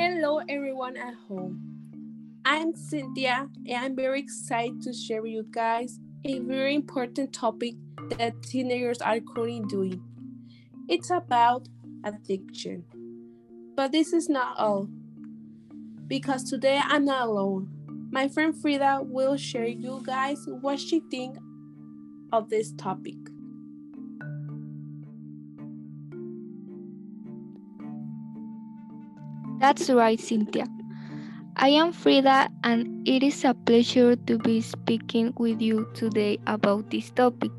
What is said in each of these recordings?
Hello, everyone at home. I'm Cynthia, and I'm very excited to share with you guys a very important topic that teenagers are currently doing. It's about addiction. But this is not all, because today I'm not alone. My friend Frida will share with you guys what she thinks of this topic. That's right, Cynthia. I am Frida, and it is a pleasure to be speaking with you today about this topic.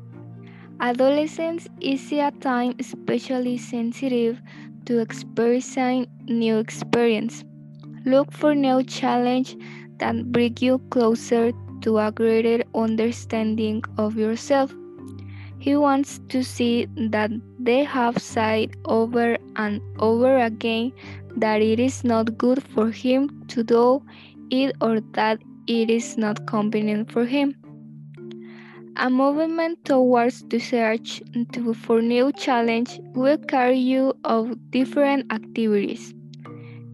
Adolescence is a time especially sensitive to experiencing new experience. Look for new challenge that bring you closer to a greater understanding of yourself. He wants to see that they have said over and over again that it is not good for him to do it or that it is not convenient for him. A movement towards the search for new challenge will carry you of different activities.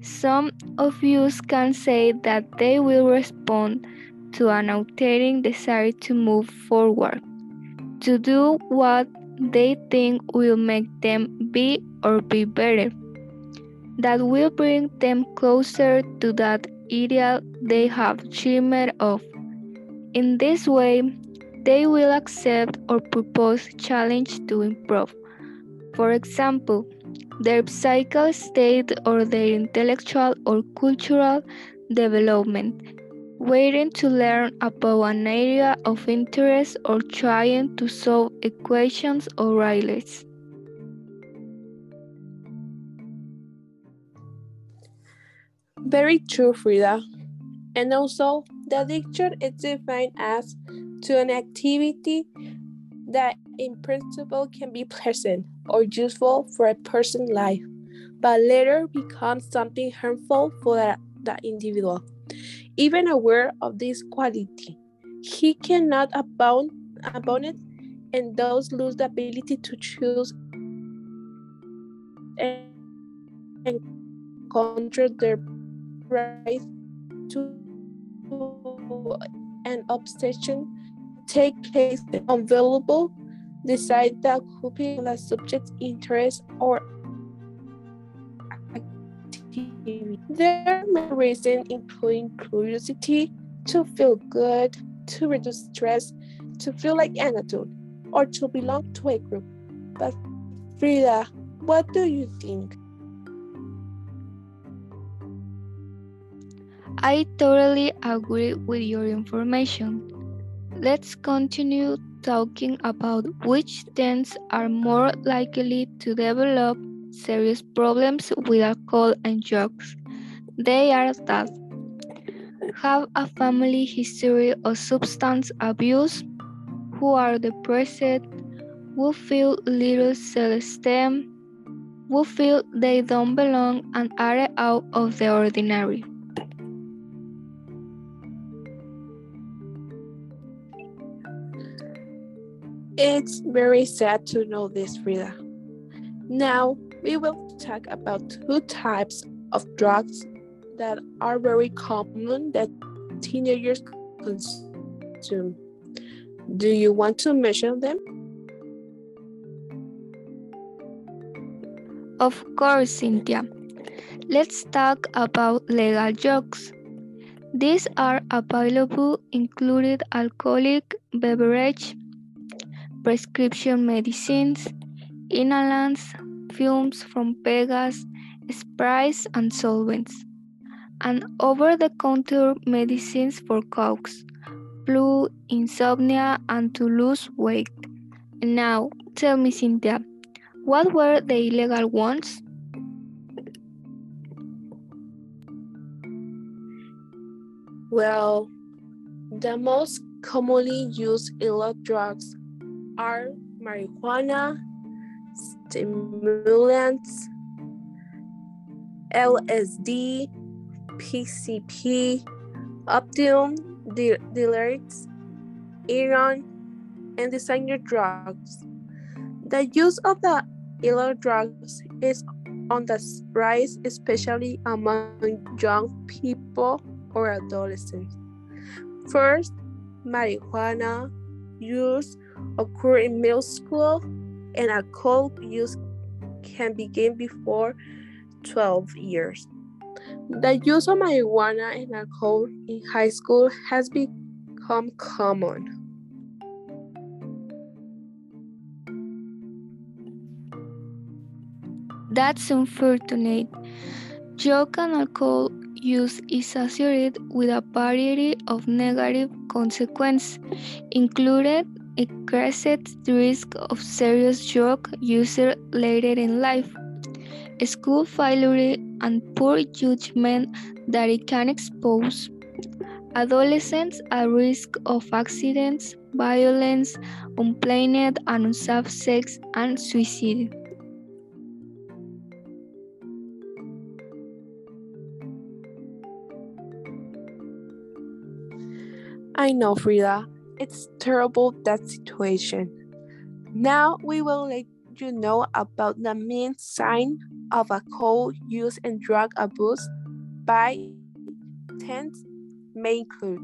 Some of you can say that they will respond to an altering desire to move forward, to do what they think will make them be or be better that will bring them closer to that ideal they have dreamed of. In this way, they will accept or propose challenge to improve. For example, their psychical state or their intellectual or cultural development, waiting to learn about an area of interest or trying to solve equations or riddles. Very true, Frida. And also, the addiction is defined as to an activity that in principle can be pleasant or useful for a person's life, but later becomes something harmful for that individual. Even aware of this quality, he cannot abound, abound it and thus lose the ability to choose and, and control their right to an obsession. Take place available decide that could be the subject's interest or activity. There many reasons including curiosity, to feel good, to reduce stress, to feel like an adult, or to belong to a group. But Frida, what do you think? I totally agree with your information. Let's continue talking about which teens are more likely to develop serious problems with alcohol and drugs. They are that have a family history of substance abuse, who are depressed, who feel little self-esteem, who feel they don't belong and are out of the ordinary. It's very sad to know this, Frida. Now, we will talk about two types of drugs that are very common that teenagers consume. Do you want to mention them? Of course, Cynthia. Let's talk about legal drugs. These are available included alcoholic beverage, prescription medicines, inhalants, fumes from Pegas, sprays and solvents, and over-the-counter medicines for coughs, flu, insomnia, and to lose weight. Now, tell me, Cynthia, what were the illegal ones? Well, the most commonly used illegal drugs are marijuana, stimulants, LSD, PCP, opium, dealers, iron, and designer drugs. The use of the illegal drugs is on the rise, especially among young people or adolescents. First, marijuana use occur in middle school and alcohol use can begin before 12 years. The use of marijuana and alcohol in high school has become common. That's unfortunate. Drug and alcohol use is associated with a variety of negative consequences, including increased risk of serious drug use later in life, school failure, and poor judgment that it can expose adolescents at risk of accidents, violence, unplanned and unsafe sex, and suicide. I know, Frida. It's terrible that situation. Now we will let you know about the main sign of a alcohol use and drug abuse by 10th may include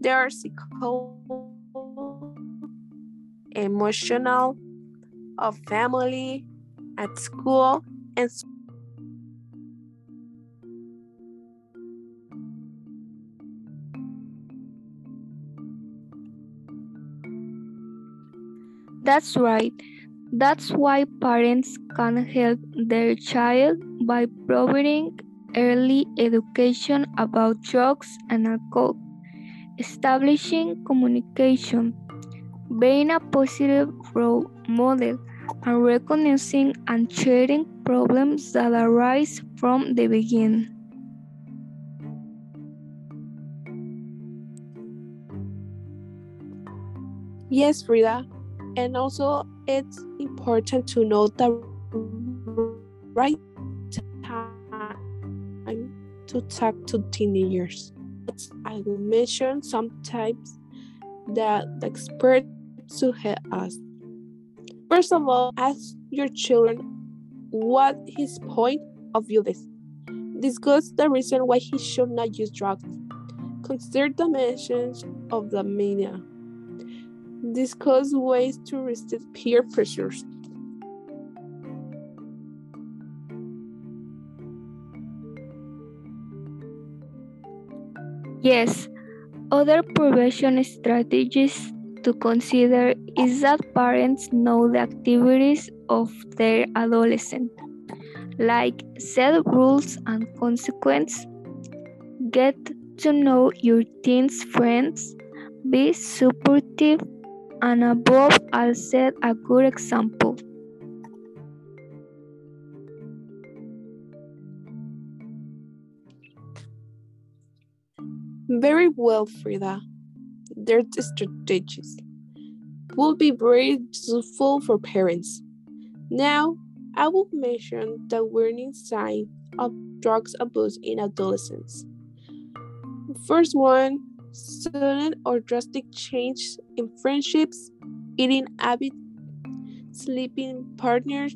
there are psycho emotional of family at school and That's right. That's why parents can help their child by providing early education about drugs and alcohol, establishing communication, being a positive role model, and recognizing and sharing problems that arise from the beginning. Yes, Frida. And also, it's important to know the right time to talk to teenagers. I will mention sometimes that the experts to help us. First of all, ask your children what his point of view is. Discuss the reason why he should not use drugs. Consider the mentions of the media. Discuss ways to resist peer pressures. Yes, other prevention strategies to consider is that parents know the activities of their adolescent, like set rules and consequences, get to know your teen's friends, be supportive, and above all set a good example. Very well, Frida. Their strategies will be very useful for parents. Now, I will mention the warning signs of drugs abuse in adolescents. First one, sudden or drastic change in friendships, eating habits, sleeping partners,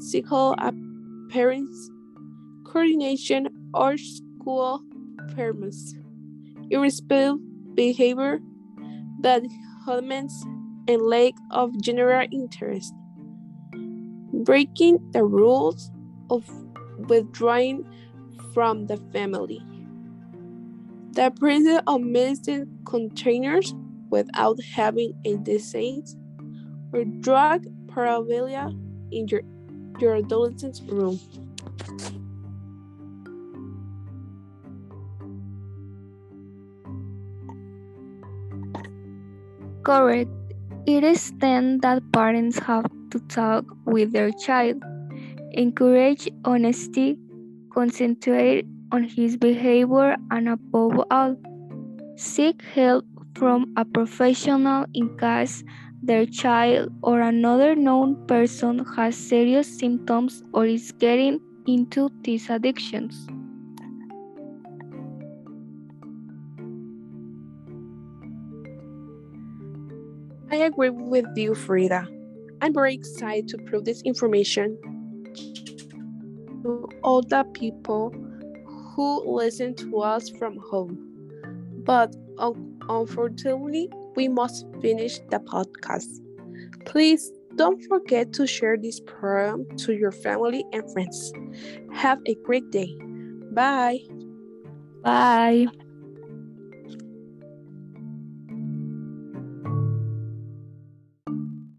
sexual appearance, coordination, or school performance irresponsible behavior, bad comments, and lack of general interest. Breaking the rules of withdrawing from the family. The presence of medicine containers without having a disease or drug paraphernalia in your, your adolescent's room. Correct. It is then that parents have to talk with their child, encourage honesty, concentrate on his behavior, and above all, seek help from a professional in case their child or another known person has serious symptoms or is getting into these addictions. I agree with you, Frida. I'm very excited to prove this information to all the people who listen to us from home. But un- unfortunately, we must finish the podcast. Please don't forget to share this program to your family and friends. Have a great day. Bye. Bye.